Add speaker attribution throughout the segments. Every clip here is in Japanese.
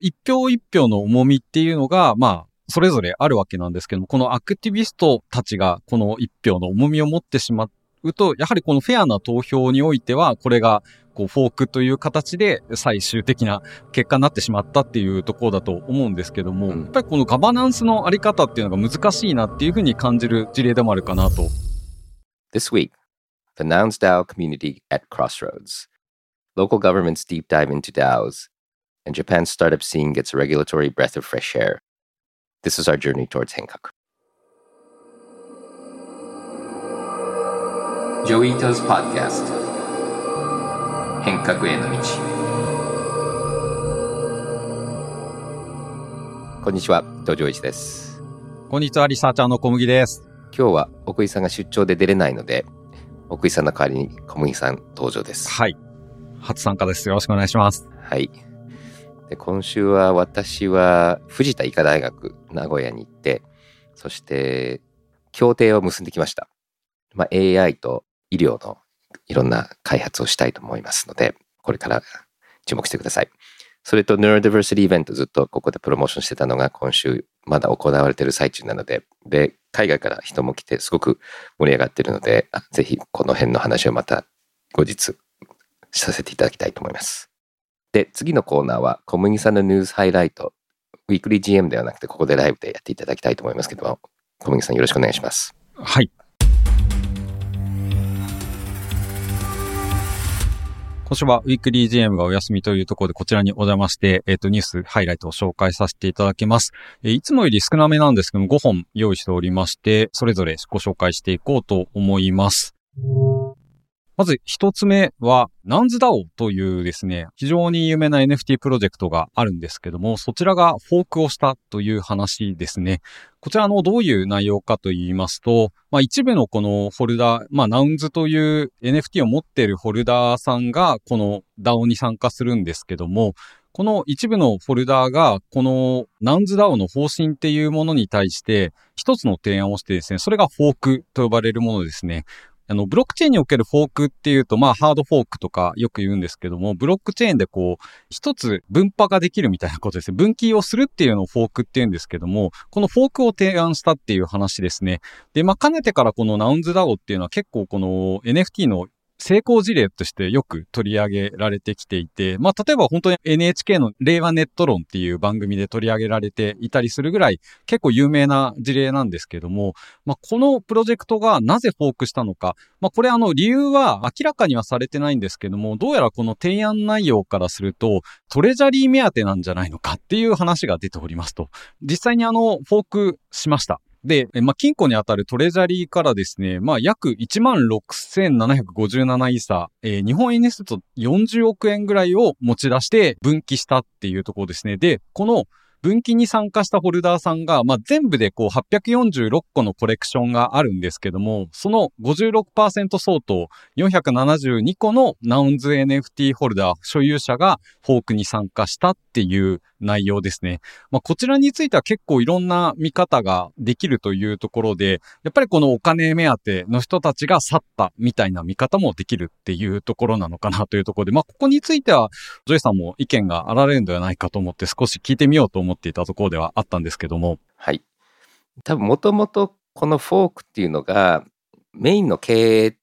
Speaker 1: 一票一票の重みっていうのが、まあ、それぞれあるわけなんですけども、このアクティビストたちがこの一票の重みを持ってしまうと、やはりこのフェアな投票においては、これがこうフォークという形で最終的な結果になってしまったっていうところだと思うんですけども、うん、やっぱりこのガバナンスのあり方っていうのが難しいなっていうふうに感じる事例でもあるかなと。
Speaker 2: This week, the Nouns DAO community at Crossroads. Local governments deep dive into DAOs, and Japan's startup scene gets a regulatory breath of fresh air. This is our journey towards Hankook. Joito's Podcast 変革への道こんにちは、東條一です。
Speaker 1: こんにちは、リサーチャーの小麦です。
Speaker 2: 今日は奥井さんが出張で出れないので、奥井さんの代わりに小麦さん登場です。
Speaker 1: はい。初参加です。よろしくお願いします。
Speaker 2: はい。で今週は私は藤田医科大学名古屋に行って、そして協定を結んできました。まあ、AI と医療のいろんな開発をしたいと思いますので、これから注目してください。それと Neurodiversity イベントずっとここでプロモーションしてたのが今週まだ行われてる最中なので、で、海外から人も来てすごく盛り上がってるので、ぜひこの辺の話をまた後日させていただきたいと思います。で、次のコーナーは小麦さんのニュースハイライト、 Weekly GM ではなくてここでライブでやっていただきたいと思いますけども、 Comugiさんよろしくお願いします。
Speaker 1: はい。今週はウィークリー GM がお休みというところでこちらにお邪魔して、えっ、ー、と、ニュースハイライトを紹介させていただきます。えー、いつもより少なめなんですけども、5本用意しておりまして、それぞれご紹介していこうと思います。まず一つ目は、ナンズダオというですね、非常に有名な NFT プロジェクトがあるんですけども、そちらがフォークをしたという話ですね。こちらのどういう内容かと言いますと、まあ一部のこのフォルダ、まあナウンズという NFT を持っているフォルダーさんがこの DAO に参加するんですけども、この一部のフォルダーが、このナウンズ DAO の方針っていうものに対して、一つの提案をしてですね、それがフォークと呼ばれるものですね。あの、ブロックチェーンにおけるフォークっていうと、まあ、ハードフォークとかよく言うんですけども、ブロックチェーンでこう、一つ分派ができるみたいなことですね。分岐をするっていうのをフォークって言うんですけども、このフォークを提案したっていう話ですね。で、まあ、かねてからこのナウンズダオっていうのは結構この NFT の成功事例としてよく取り上げられてきていて、まあ、例えば本当に NHK の令和ネット論っていう番組で取り上げられていたりするぐらい結構有名な事例なんですけども、まあ、このプロジェクトがなぜフォークしたのか、まあ、これあの理由は明らかにはされてないんですけども、どうやらこの提案内容からすると、トレジャリー目当てなんじゃないのかっていう話が出ておりますと。実際にあの、フォークしました。で、まあ、金庫にあたるトレジャリーからですね、まあ、約16,757イーサ、えー、日本円にすると40億円ぐらいを持ち出して分岐したっていうところですね。で、この分岐に参加したホルダーさんが、まあ、全部でこう846個のコレクションがあるんですけども、その56%相当472個のナウンズ NFT ホルダー所有者がフォークに参加したっていう内容ですね。まあ、こちらについては結構いろんな見方ができるというところで、やっぱりこのお金目当ての人たちが去ったみたいな見方もできるっていうところなのかなというところで、まあ、ここについては、Joiさんも意見があられるんではないかと思って少し聞いてみようと思います思っていたところではあったんですけども。
Speaker 2: はい。多分もともとこのフォークっていうのがメインの経営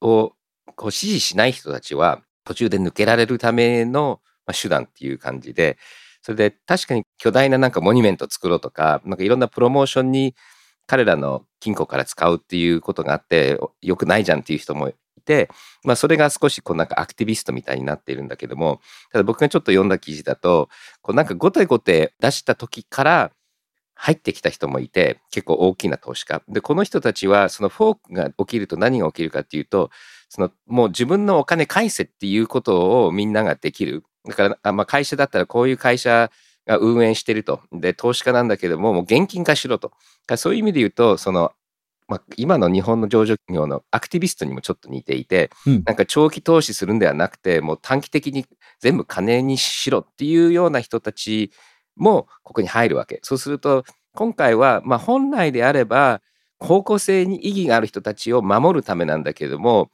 Speaker 2: をこう支持しない人たちは途中で抜けられるための手段っていう感じで、それで確かに巨大ななんかモニュメント作ろうとか、なんかいろんなプロモーションに彼らの金庫から使うっていうことがあって、よくないじゃんっていう人もて、まあそれが少しこうなんかアクティビストみたいになっているんだけども、ただ僕がちょっと読んだ記事だと、こうなんかごてごて出した時から入ってきた人もいて、結構大きな投資家。で、この人たちはそのフォークが起きると何が起きるかっていうと、そのもう自分のお金返せっていうことをみんなができる。だから、まあ、会社だったらこういう会社が運営してると。で、投資家なんだけども、もう現金化しろと。そういう意味で言うと、その、まあ、今の日本の上場企業のアクティビストにもちょっと似ていて、うん、なんか長期投資するんではなくて、もう短期的に全部金にしろっていうような人たちもここに入るわけ。そうすると、今回は、まあ、本来であれば、方向性に意義がある人たちを守るためなんだけれども、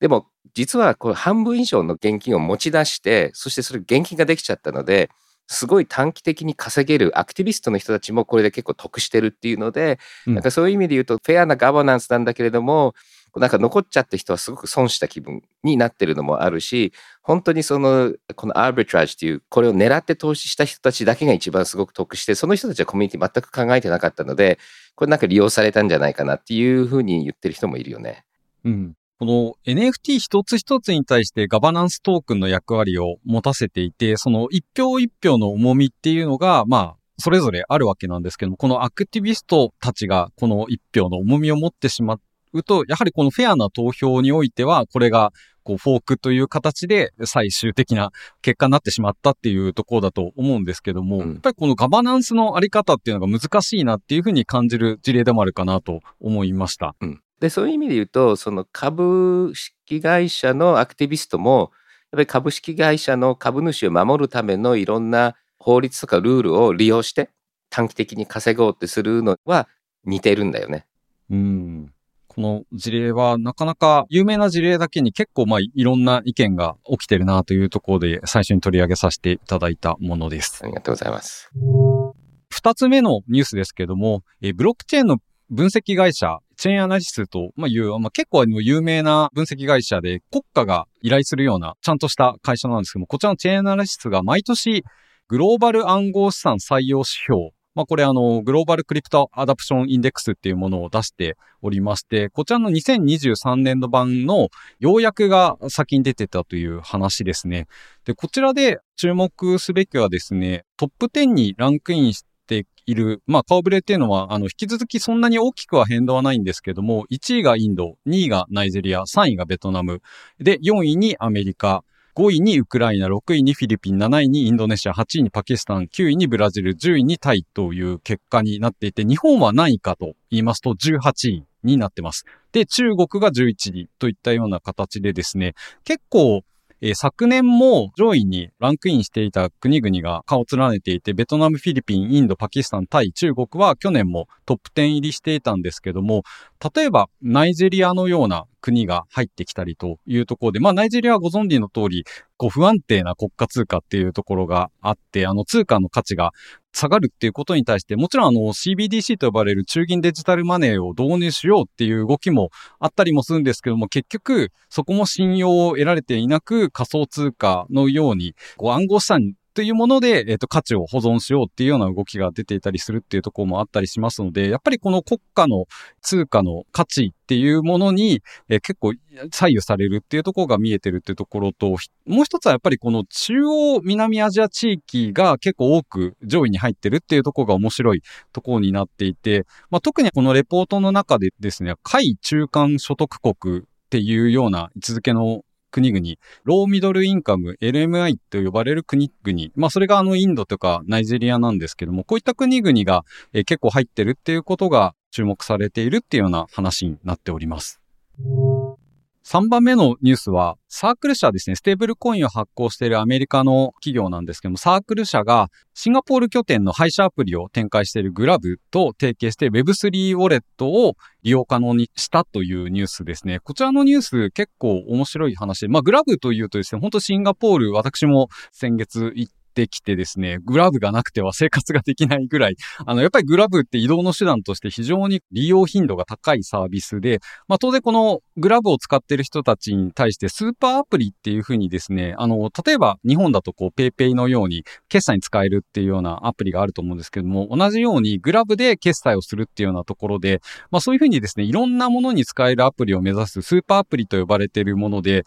Speaker 2: でも実はこれ半分以上の現金を持ち出して、そしてそれ現金ができちゃったので、すごい短期的に稼げるアクティビストの人たちもこれで結構得してるっていうので、
Speaker 1: うん
Speaker 2: なんかそういう意味で言うとフェアなガバナンスなんだけれどもなんか残っちゃった人はすごく損した気分になってるのもあるし本当にそのこのアービトラージっていうこれを狙って投資した人たちだけが一番すごく得してその人たちはコミュニティ全く考えてなかったのでこれなんか利用されたんじゃないかなっていうふうに言ってる人もいるよね。
Speaker 1: うん。この NFT 一つ一つに対してガバナンストークンの役割を持たせていて、その一票一票の重みっていうのが、まあ、それぞれあるわけなんですけども、このアクティビストたちがこの一票の重みを持ってしまうと、やはりこのフェアな投票においては、これがこうフォークという形で最終的な結果になってしまったっていうところだと思うんですけども、
Speaker 2: うん
Speaker 1: やっぱりこのガバナンスのあり方っていうのが難しいなっていうふうに感じる事例でもあるかなと思いました。
Speaker 2: うん、でそういう意味で言うとその株式会社のアクティビストもやっぱり株式会社の株主を守るためのいろんな法律とかルールを利用して短期的に稼ごうってするのは似てるんだよね。
Speaker 1: うん。この事例はなかなか有名な事例だけに結構まあいろんな意見が起きてるなというところで最初に取り上げさせていただいたものです
Speaker 2: あ。りがとうございます。
Speaker 1: 二つ目のニュースですけども、えーブロックチェーンの分析会社、チェーンアナリスと、まあ、いう、まあ、結構有名な分析会社で国家が依頼するようなちゃんとした会社なんですけども、こちらのチェーンアナリスが毎年グローバル暗号資産採用指標、まあ、これあの、 Global Crypto Adoption Index っていうものを出しておりまして、こちらの2023年度版の要約が先に出てたという話ですね。で、こちらで注目すべきはですね、トップ10にランクインしている、まあ、顔ぶれっていうのは、あの、引き続きそんなに大きくは変動はないんですけども、1位がインド、2位がナイジェリア、3位がベトナム、で、4位にアメリカ、5位にウクライナ、6位にフィリピン、7位にインドネシア、8位にパキスタン、9位にブラジル、10位にタイという結果になっていて、日本は何位かと言いますと18位になってます。で、中国が11位といったような形でですね、結構、えー昨年も上位にランクインしていた国々が顔を連ねていて、ベトナム、フィリピン、インド、パキスタン、タイ、中国は去年もトップ10入りしていたんですけども、例えばナイジェリアのような国が入ってきたりというところで、まあナイジェリアはご存知の通り、こう不安定な国家通貨っていうところがあって、あの通貨の価値が下がるっていうことに対して、もちろんあの CBDC と呼ばれる中銀デジタルマネーを導入しようっていう動きもあったりもするんですけども、結局そこも信用を得られていなく仮想通貨のように、こう暗号資産というもので、えっ、と、価値を保存しようっていうような動きが出ていたりするっていうところもあったりしますので、やっぱりこの国家の通貨の価値っていうものに、えー結構左右されるっていうところが見えてるっていうところと、もう一つはやっぱりこの中央南アジア地域が結構多く上位に入ってるっていうところが面白いところになっていて、まあ、特にこのレポートの中でですね、下位中間所得国っていうような位置づけの国々、ローミドルインカム、LMI と呼ばれる国々、まあそれがあのインドとかナイジェリアなんですけども、こういった国々が、え結構入ってるっていうことが注目されているっていうような話になっております。3番目のニュースは、サークル社ですね、ステーブルコインを発行しているアメリカの企業なんですけども、サークル社がシンガポール拠点の配車アプリを展開しているグラブと提携して Web3 ウォレットを利用可能にしたというニュースですね。こちらのニュース結構面白い話で、まあグラブというとですね、本当シンガポール、私も先月行ってきてですね、 Grabがなくては生活ができないぐらい、あの、やっぱり Grabって移動の手段として非常に利用頻度が高いサービスで、まあ当然この Grabを使っている人たちに対してスーパーアプリっていうふうにですね、あの、例えば日本だとこう PayPay のように決済に使えるっていうようなアプリがあると思うんですけども、同じように Grabで決済をするっていうようなところで、まあそういうふうにですね、いろんなものに使えるアプリを目指すスーパーアプリと呼ばれているもので、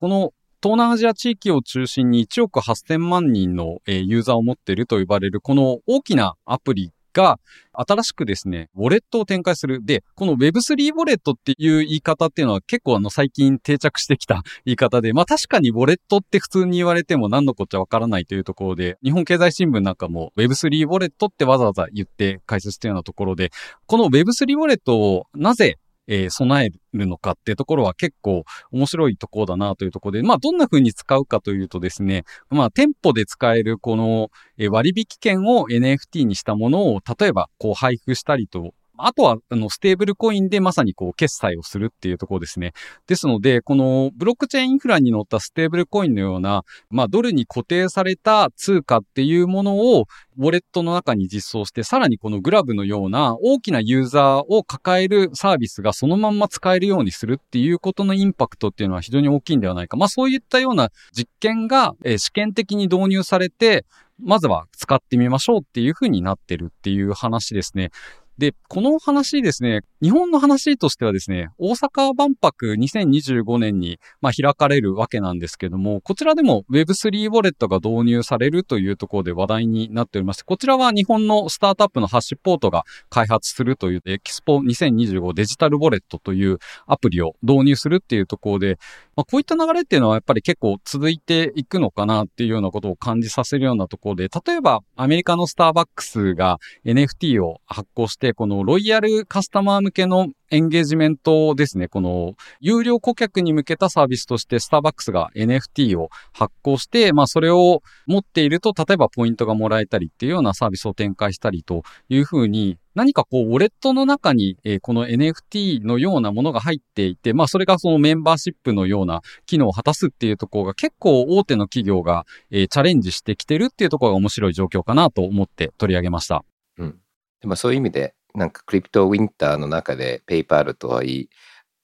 Speaker 1: この東南アジア地域を中心に1億8000万人のユーザーを持っていると呼ばれるこの大きなアプリが新しくですね、ウォレットを展開する。で、この Web3 ウォレットっていう言い方っていうのは結構あの最近定着してきた 言い方で、まあ確かにウォレットって普通に言われても何のこっちゃわからないというところで、日本経済新聞なんかも Web3 ウォレットってわざわざ言って解説したようなところで、この Web3 ウォレットをなぜえー備えるのかっていうところは結構面白いところだなというところで、まあどんな風に使うかというとですね、まあ店舗で使えるこの割引券を NFT にしたものを例えばこう配布したりとあとは、あの、ステーブルコインでまさにこう、決済をするっていうところですね。ですので、このブロックチェーンインフラに乗ったステーブルコインのような、まあ、ドルに固定された通貨っていうものを、ウォレットの中に実装して、さらにこのグラブのような大きなユーザーを抱えるサービスがそのまんま使えるようにするっていうことのインパクトっていうのは非常に大きいんではないか。まあそういったような実験が、え、試験的に導入されて、まずは使ってみましょうっていうふうになってるっていう話ですね。で、この話ですね、日本の話としてはですね、大阪万博2025年に、まあ、開かれるわけなんですけども、こちらでも Web3 ウォレットが導入されるというところで話題になっておりまして、こちらは日本のスタートアップのハッシュポートが開発するというエキスポ2025デジタルウォレットというアプリを導入するっていうところで、まあ、こういった流れっていうのはやっぱり結構続いていくのかなっていうようなことを感じさせるようなところで、例えばアメリカのスターバックスが NFT を発行して、このロイヤルカスタマー向けのエンゲージメントですね。この、有料顧客に向けたサービスとして、スターバックスが NFT を発行して、まあ、それを持っていると、例えばポイントがもらえたりっていうようなサービスを展開したりというふうに、何かこう、ウォレットの中に、え、この NFT のようなものが入っていて、まあ、それがそのメンバーシップのような機能を果たすっていうところが結構大手の企業が、え、チャレンジしてきてるっていうところが面白い状況かなと思って取り上げました。
Speaker 2: うん。でもそういう意味で、なんか crypto winter の中で PayPalとはいい、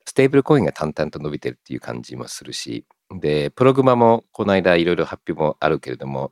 Speaker 2: ステーブルコインが淡々と伸びてるっていう感じもするし、で、プログマもこの間いろいろ発表もあるけれども、やっ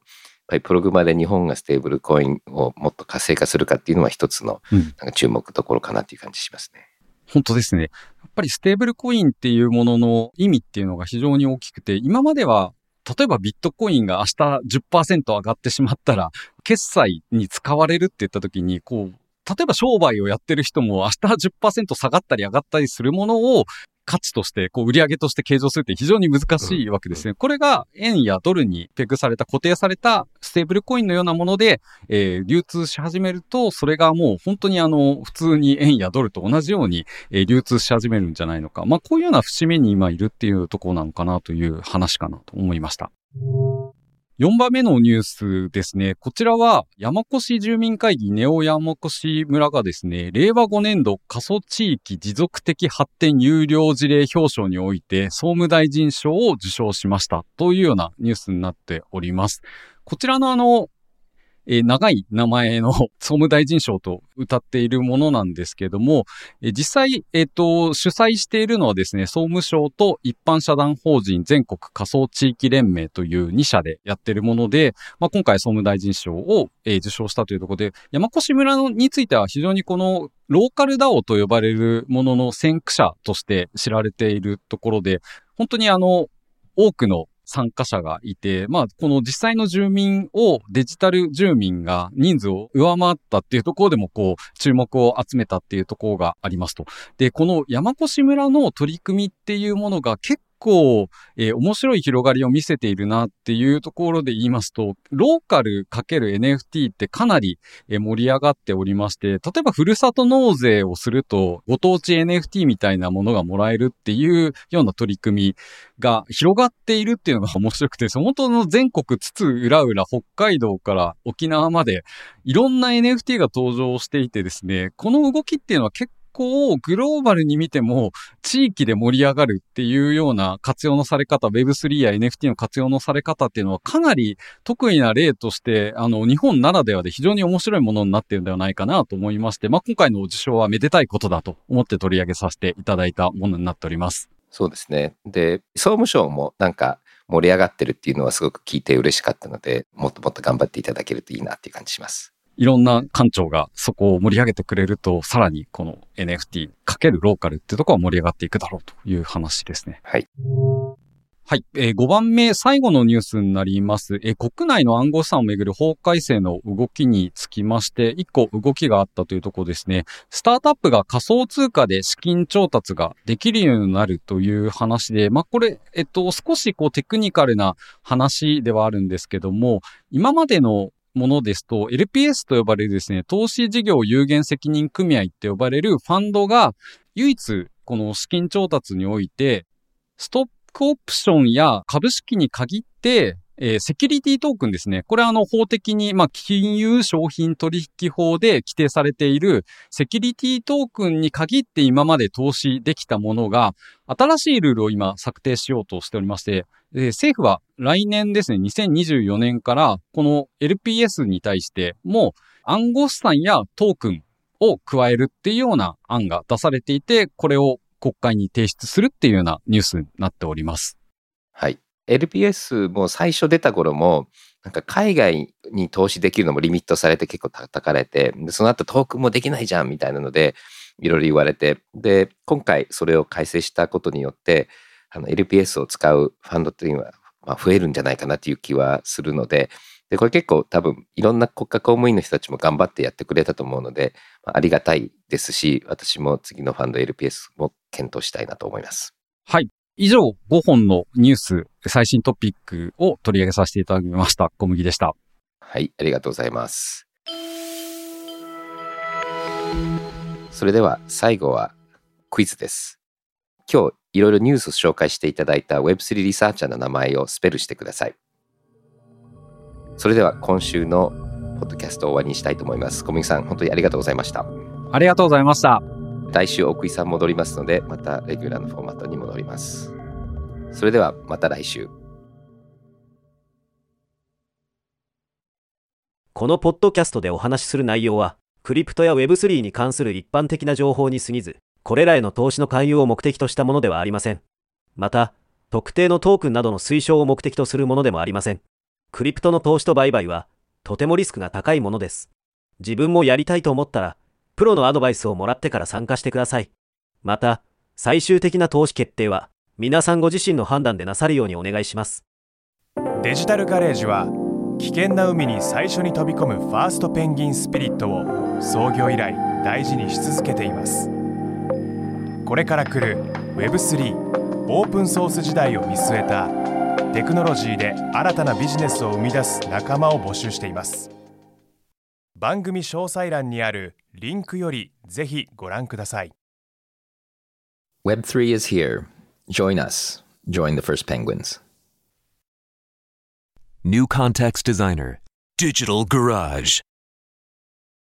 Speaker 2: ぱりプログマで日本がステーブルコインをもっと活性化するかっていうのは一つのなんか注目どころかなっていう感じしますね。
Speaker 1: うん、本当ですね。やっぱりステーブルコインっていうものの意味っていうのが非常に大きくて、今までは例えばビットコインが明日10%上がってしまったら、決済に使われるって言った時に、こう、例えば商売をやってる人も明日10%下がったり上がったりするものを価値として、こう、売上として計上するって非常に難しいわけですね。これが円やドルにペグされた、固定されたステーブルコインのようなもので、えー、流通し始めると、それがもう本当にあの、普通に円やドルと同じように、えー、流通し始めるんじゃないのか。まあ、こういうような節目に今いるっていうところなのかなという話かなと思いました。4番目のニュースですね。こちらは山古志住民会議ネオ山古志村がですね、令和5年度過疎地域持続的発展有料事例表彰において総務大臣賞を受賞しましたというようなニュースになっております。こちらのあの、えー、長い名前の 総務大臣賞と歌っているものなんですけども、えー、実際、えっ、と、主催しているのはですね、総務省と一般社団法人全国仮想地域連盟という2社でやってるもので、まあ、今回総務大臣賞を、えー、受賞したというところで、山越村については非常にこのローカルダオと呼ばれるものの先駆者として知られているところで、本当にあの、多くの参加者がいて、まあ、この実際の住民をデジタル住民が人数を上回ったっていうところでも、こう、注目を集めたっていうところがありますと。で、この山越村の取り組みっていうものが結構、えー、面白い広がりを見せているなっていうところで言いますと、ローカルかける NFT ってかなり、盛り上がっておりまして、例えばふるさと納税をすると、ご当地 NFT みたいなものがもらえるっていうような取り組みが広がっているっていうのが面白くて、本当の全国津々浦々、北海道から沖縄まで、いろんな NFT が登場していてですね、この動きっていうのは結構グローバルに見ても地域で盛り上がるっていうような活用のされ方、Web3 や NFT の活用のされ方っていうのはかなり得意な例として、あの、日本ならではで非常に面白いものになっているんではないかなと思いまして、まあ、今回の受賞はめでたいことだと思って取り上げさせていただいたものになっております。
Speaker 2: そうですね。で、総務省もなんか盛り上がってるっていうのはすごく聞いて嬉しかったので、もっともっと頑張っていただけるといいなっていう感じします。
Speaker 1: いろんな館長がそこを盛り上げてくれると、さらにこの NFT かけるローカルっていうところは盛り上がっていくだろうという話ですね。
Speaker 2: はい。
Speaker 1: はい。えー、5番目、最後のニュースになります。えー、国内の暗号資産をめぐる法改正の動きにつきまして、1個動きがあったというところですね。スタートアップが仮想通貨で資金調達ができるようになるという話で、まあ、これ、えっと、少しこうテクニカルな話ではあるんですけども、今までのものですと、LPS と呼ばれるですね、投資事業有限責任組合って呼ばれるファンドが、唯一、この資金調達において、ストックオプションや株式に限って、えー、セキュリティトークンですね。これはあの法的に、まあ、金融商品取引法で規定されているセキュリティトークンに限って今まで投資できたものが、新しいルールを今策定しようとしておりまして、えー、政府は来年ですね、2024年からこの LPS に対しても暗号資産やトークンを加えるっていうような案が出されていて、これを国会に提出するっていうようなニュースになっております。
Speaker 2: はい。LPS も最初出た頃も、なんか海外に投資できるのもリミットされて結構叩かれて、その後トークンもできないじゃんみたいなので、いろいろ言われて、で、今回それを改正したことによって、あの LPS を使うファンドっていうのは、まあ、増えるんじゃないかなっていう気はするので、で、これ結構多分いろんな国家公務員の人たちも頑張ってやってくれたと思うので、まあ、ありがたいですし、私も次のファンド LPS も検討したいなと思います。
Speaker 1: はい。以上、5本のニュース、最新トピックを取り上げさせていただきました。小麦でした。
Speaker 2: はい、ありがとうございます。それでは最後はクイズです。今日いろいろニュースを紹介していただいた Web3 リサーチャーの名前をスペルしてください。それでは今週のポッドキャストを終わりにしたいと思います。小麦さん、本当にありがとうございました。
Speaker 1: ありがとうございました。
Speaker 2: 来週奥井さん戻りますので、またレギュラーのフォーマットに戻ります。それではまた来週。
Speaker 3: このポッドキャストでお話しする内容は、クリプトや Web3 に関する一般的な情報に過ぎず、これらへの投資の勧誘を目的としたものではありません。また、特定のトークンなどの推奨を目的とするものでもありません。クリプトの投資と売買は、とてもリスクが高いものです。自分もやりたいと思ったら、プロのアドバイスをもらってから参加してください。また、最終的な投資決定は、皆さんご自身の判断でなさるようにお願いします。
Speaker 4: デジタルガレージは、危険な海に最初に飛び込むファーストペンギンスピリットを創業以来大事にし続けています。これから来る Web3 オープンソース時代を見据えたテクノロジーで新たなビジネスを生み出す仲間を募集しています。番組詳細欄にあるリンクよりぜひご覧ください。
Speaker 2: Web3 is here. Join us. Join the first penguins.
Speaker 5: New Context Designer. Digital Garage.